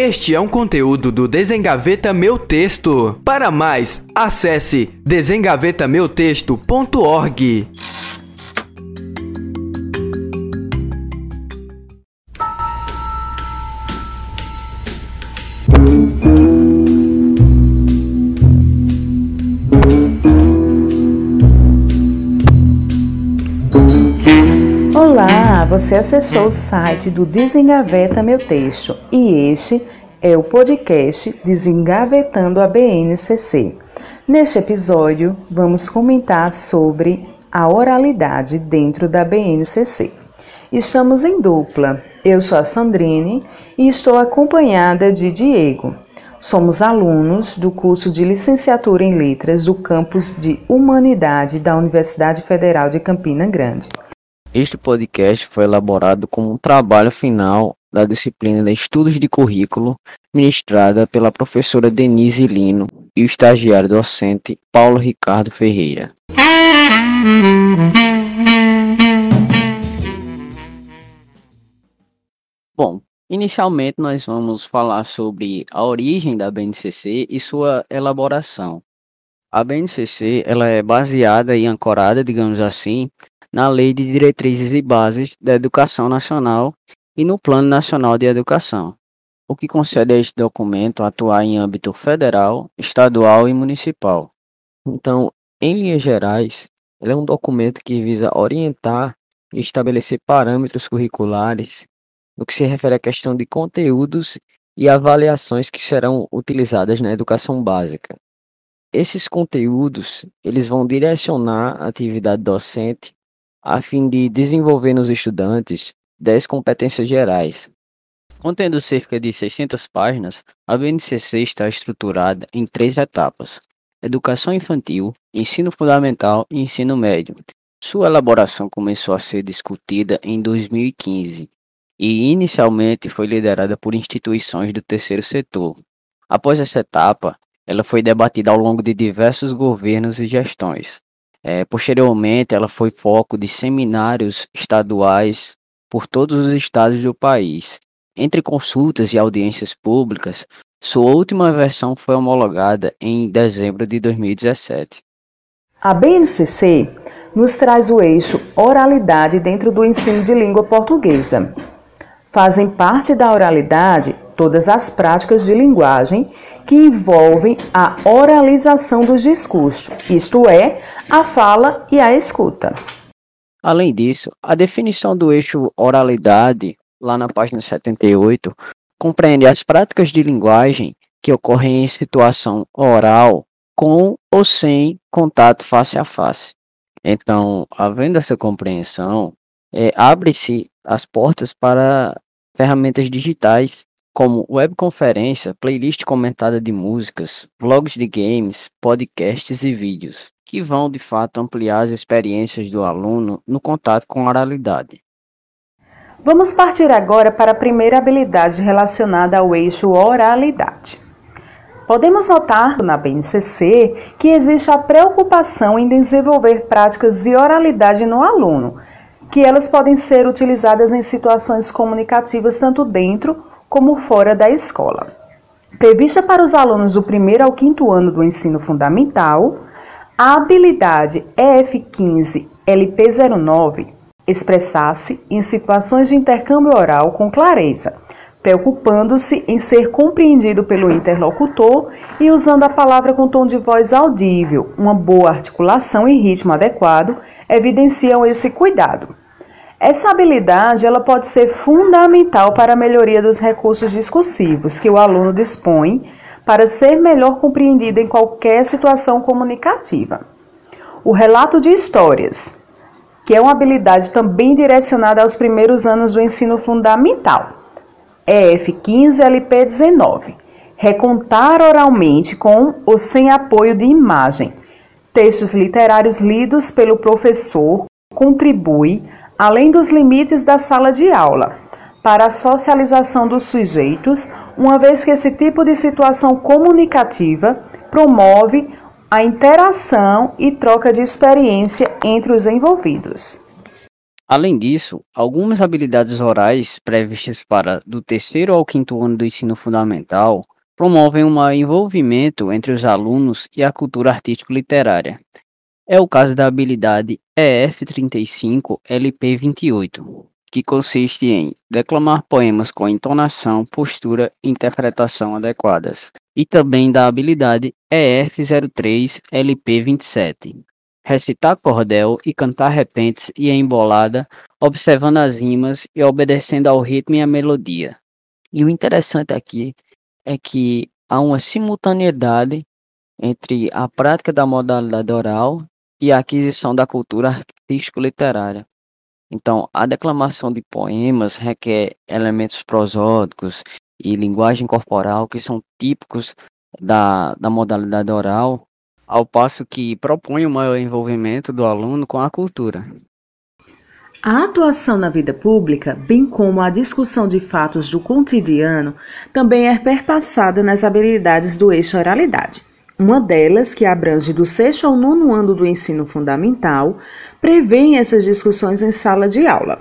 Este é um conteúdo do Desengaveta Meu Texto. Para mais, acesse desengavetameutexto.org. Olá, você acessou o site do Desengaveta Meu Texto e este é o podcast Desengavetando a BNCC. Neste episódio, vamos comentar sobre a oralidade dentro da BNCC. Estamos em dupla. Eu sou a Sandrine e estou acompanhada de Diego. Somos alunos do curso de Licenciatura em Letras do campus de Humanidade da Universidade Federal de Campina Grande. Este podcast foi elaborado como um trabalho final da disciplina de Estudos de Currículo, ministrada pela professora Denise Lino e o estagiário docente Paulo Ricardo Ferreira. Bom, inicialmente nós vamos falar sobre a origem da BNCC e sua elaboração. A BNCC ela é baseada e ancorada, digamos assim, na Lei de Diretrizes e Bases da Educação Nacional e no Plano Nacional de Educação, o que concede a este documento atuar em âmbito federal, estadual e municipal. Então, em linhas gerais, ele é um documento que visa orientar e estabelecer parâmetros curriculares no que se refere à questão de conteúdos e avaliações que serão utilizadas na educação básica. Esses conteúdos, eles vão direcionar a atividade docente a fim de desenvolver nos estudantes 10 competências gerais. Contendo cerca de 600 páginas, a BNCC está estruturada em três etapas: educação infantil, ensino fundamental e ensino médio. Sua elaboração começou a ser discutida em 2015 e inicialmente foi liderada por instituições do terceiro setor. Após essa etapa, ela foi debatida ao longo de diversos governos e gestões. É, posteriormente, ela foi foco de seminários estaduais por todos os estados do país. Entre consultas e audiências públicas, sua última versão foi homologada em dezembro de 2017. A BNCC nos traz o eixo oralidade dentro do ensino de língua portuguesa. Fazem parte da oralidade todas as práticas de linguagem que envolvem a oralização dos discursos, isto é, a fala e a escuta. Além disso, a definição do eixo oralidade, lá na página 78, compreende as práticas de linguagem que ocorrem em situação oral com ou sem contato face a face. Então, havendo essa compreensão, é, abre-se as portas para ferramentas digitais como webconferência, playlist comentada de músicas, vlogs de games, podcasts e vídeos, que vão de fato ampliar as experiências do aluno no contato com a oralidade. Vamos partir agora para a primeira habilidade relacionada ao eixo oralidade. Podemos notar na BNCC que existe a preocupação em desenvolver práticas de oralidade no aluno, que elas podem ser utilizadas em situações comunicativas tanto dentro como fora da escola. Prevista para os alunos do primeiro ao quinto ano do ensino fundamental, a habilidade EF15 LP09 expressar-se em situações de intercâmbio oral com clareza, preocupando-se em ser compreendido pelo interlocutor e usando a palavra com tom de voz audível, uma boa articulação e ritmo adequado evidenciam esse cuidado. Essa habilidade ela pode ser fundamental para a melhoria dos recursos discursivos que o aluno dispõe para ser melhor compreendido em qualquer situação comunicativa. O relato de histórias, que é uma habilidade também direcionada aos primeiros anos do ensino fundamental. EF15LP19. Recontar oralmente com ou sem apoio de imagem. Textos literários lidos pelo professor contribui além dos limites da sala de aula, para a socialização dos sujeitos, uma vez que esse tipo de situação comunicativa promove a interação e troca de experiência entre os envolvidos. Além disso, algumas habilidades orais previstas para do terceiro ao quinto ano do ensino fundamental promovem um envolvimento entre os alunos e a cultura artístico-literária. É o caso da habilidade EF35-LP28, que consiste em declamar poemas com entonação, postura e interpretação adequadas, e também da habilidade EF03-LP27, recitar cordel e cantar repentes e embolada, observando as rimas e obedecendo ao ritmo e à melodia. E o interessante aqui é que há uma simultaneidade entre a prática da modalidade oral e a aquisição da cultura artístico-literária. Então, a declamação de poemas requer elementos prosódicos e linguagem corporal que são típicos da, da modalidade oral, ao passo que propõe o maior envolvimento do aluno com a cultura. A atuação na vida pública, bem como a discussão de fatos do cotidiano, também é perpassada nas habilidades do eixo oralidade. Uma delas, que abrange do sexto ao nono ano do ensino fundamental, prevê essas discussões em sala de aula.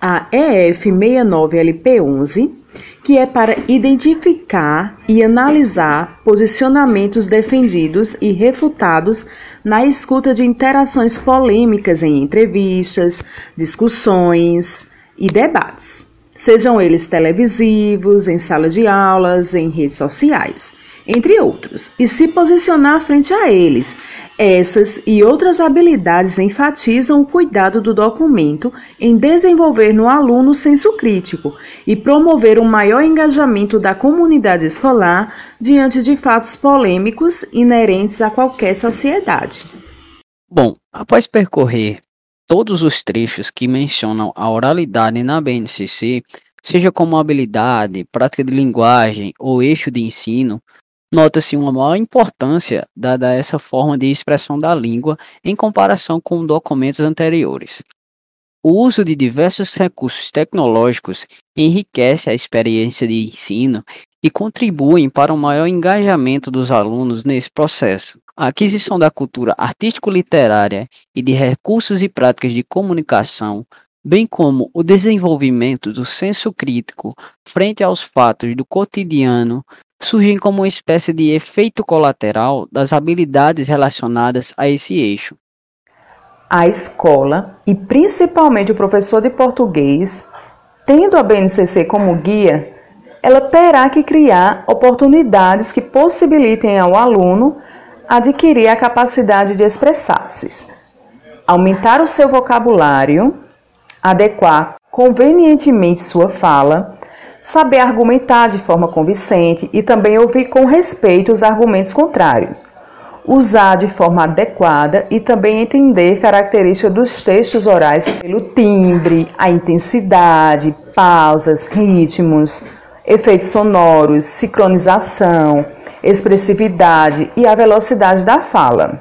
A EF 69LP11 que é para identificar e analisar posicionamentos defendidos e refutados na escuta de interações polêmicas em entrevistas, discussões e debates, sejam eles televisivos, em sala de aulas, em redes sociais, entre outros, e se posicionar frente a eles essas e outras habilidades enfatizam o cuidado do documento em desenvolver no aluno senso crítico e promover um maior engajamento da comunidade escolar diante de fatos polêmicos inerentes a qualquer sociedade. Bom, após percorrer todos os trechos que mencionam a oralidade na BNCC, seja como habilidade, prática de linguagem ou eixo de ensino, Nota-se uma maior importância dada a essa forma de expressão da língua em comparação com documentos anteriores. O uso de diversos recursos tecnológicos enriquece a experiência de ensino e contribuem para o um maior engajamento dos alunos nesse processo. A aquisição da cultura artístico-literária e de recursos e práticas de comunicação, bem como o desenvolvimento do senso crítico frente aos fatos do cotidiano, surgem como uma espécie de efeito colateral das habilidades relacionadas a esse eixo. A escola, e principalmente o professor de português, tendo a BNCC como guia, ela terá que criar oportunidades que possibilitem ao aluno adquirir a capacidade de expressar-se, aumentar o seu vocabulário, adequar convenientemente sua fala saber argumentar de forma convincente e também ouvir com respeito os argumentos contrários, usar de forma adequada e também entender características dos textos orais pelo timbre, a intensidade, pausas, ritmos, efeitos sonoros, sincronização, expressividade e a velocidade da fala,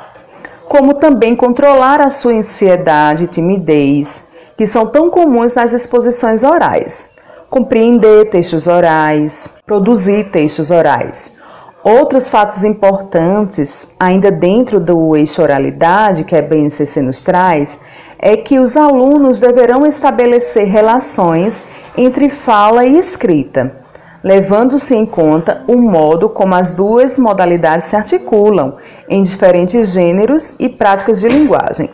como também controlar a sua ansiedade e timidez, que são tão comuns nas exposições orais compreender textos orais, produzir textos orais. Outros fatos importantes, ainda dentro do eixo oralidade, que a BNCC nos traz, é que os alunos deverão estabelecer relações entre fala e escrita, levando-se em conta o modo como as duas modalidades se articulam em diferentes gêneros e práticas de linguagem.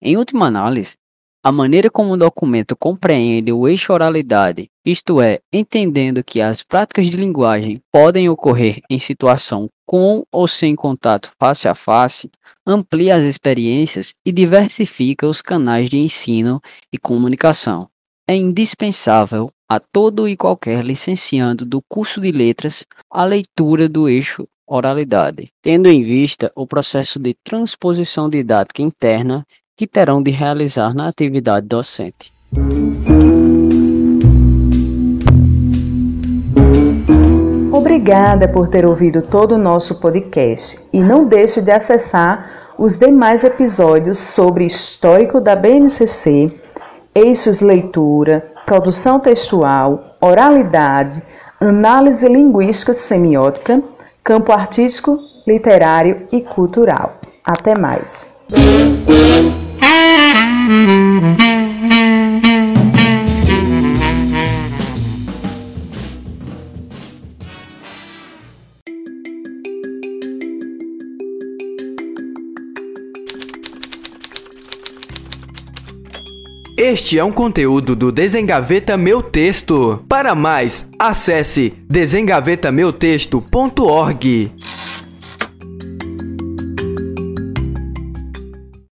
Em última análise, a maneira como o documento compreende o eixo oralidade, isto é, entendendo que as práticas de linguagem podem ocorrer em situação com ou sem contato face a face, amplia as experiências e diversifica os canais de ensino e comunicação. É indispensável a todo e qualquer licenciando do curso de letras a leitura do eixo oralidade, tendo em vista o processo de transposição didática interna que terão de realizar na atividade docente. Obrigada por ter ouvido todo o nosso podcast e não deixe de acessar os demais episódios sobre histórico da BNCC, eixos leitura, produção textual, oralidade, análise linguística semiótica, campo artístico, literário e cultural. Até mais. Este é um conteúdo do Desengaveta Meu Texto. Para mais, acesse desengavetameutexto.org.